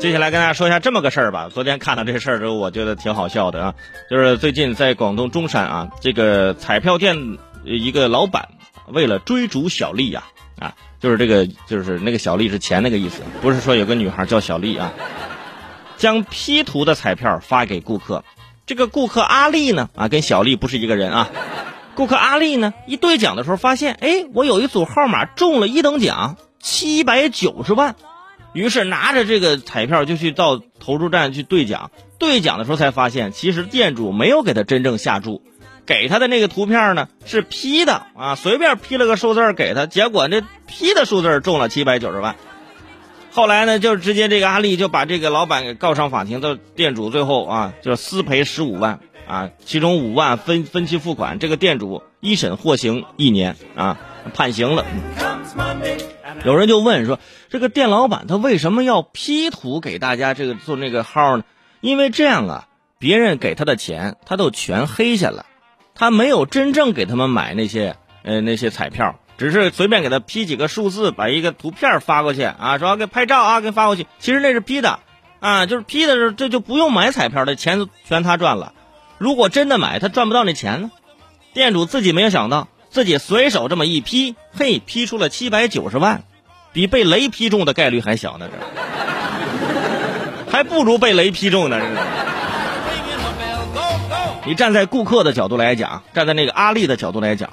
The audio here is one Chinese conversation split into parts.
接下来跟大家说一下这么个事儿吧。昨天看到这事儿之后，我觉得挺好笑的啊。就是最近在广东中山啊，这个彩票店一个老板为了追逐小丽呀啊，就是这个就是那个小丽是钱那个意思，不是说有个女孩叫小丽啊，将 P 图的彩票发给顾客。这个顾客阿丽呢啊，跟小丽不是一个人啊。顾客阿丽呢一兑奖的时候发现，哎，我有一组号码中了一等奖，七百九十万。于是拿着这个彩票就去到投注站去兑奖，兑奖的时候才发现，其实店主没有给他真正下注，给他的那个图片呢是 P 的啊，随便 P 了个数字给他，结果那 P 的数字中了七百九十万。后来呢，就直接这个阿丽就把这个老板给告上法庭，到店主最后啊就私赔十五万啊，其中五万分分期付款，这个店主一审获刑一年啊，判刑了。有人就问说：“这个店老板他为什么要 P 图给大家这个做那个号呢？因为这样啊，别人给他的钱他都全黑下了，他没有真正给他们买那些呃那些彩票，只是随便给他 P 几个数字，把一个图片发过去啊，说给拍照啊，给发过去。其实那是 P 的啊，就是 P 的时候这就不用买彩票的钱全他赚了。如果真的买，他赚不到那钱呢。店主自己没有想到。”自己随手这么一批，嘿，批出了七百九十万，比被雷劈中的概率还小呢，这还不如被雷劈中呢。你站在顾客的角度来讲，站在那个阿丽的角度来讲，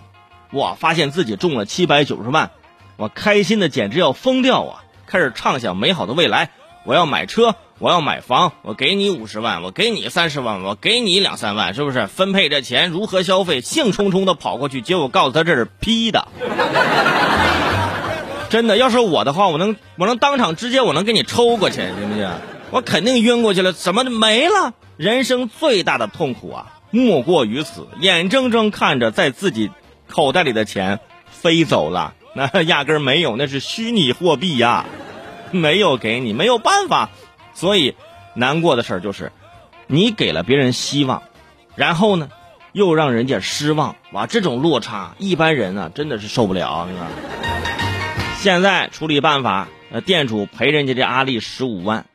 哇，发现自己中了七百九十万，我开心的简直要疯掉啊！开始畅想美好的未来，我要买车。我要买房，我给你五十万，我给你三十万，我给你两三万，是不是？分配这钱如何消费？兴冲冲的跑过去，结果告诉他这是 P 的。真的，要是我的话，我能我能当场直接我能给你抽过去，行不行？我肯定晕过去了，怎么没了？人生最大的痛苦啊，莫过于此，眼睁睁看着在自己口袋里的钱飞走了，那压根没有，那是虚拟货币呀，没有给你，没有办法。所以，难过的事儿就是，你给了别人希望，然后呢，又让人家失望。哇，这种落差，一般人啊真的是受不了。现在处理办法，呃，店主赔人家这阿丽十五万。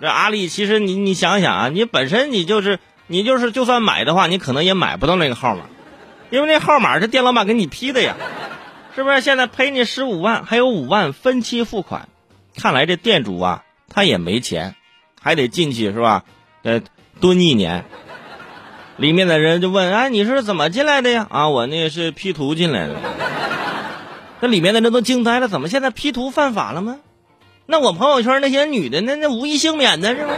这阿丽其实你你想想啊，你本身你就是你就是就算买的话，你可能也买不到那个号码，因为那号码是店老板给你批的呀，是不是？现在赔你十五万，还有五万分期付款。看来这店主啊。他也没钱，还得进去是吧？呃，蹲一年。里面的人就问：“哎，你是怎么进来的呀？”啊，我那是 P 图进来的。那里面的人都惊呆了，怎么现在 P 图犯法了吗？那我朋友圈那些女的，那那无一幸免的是吗？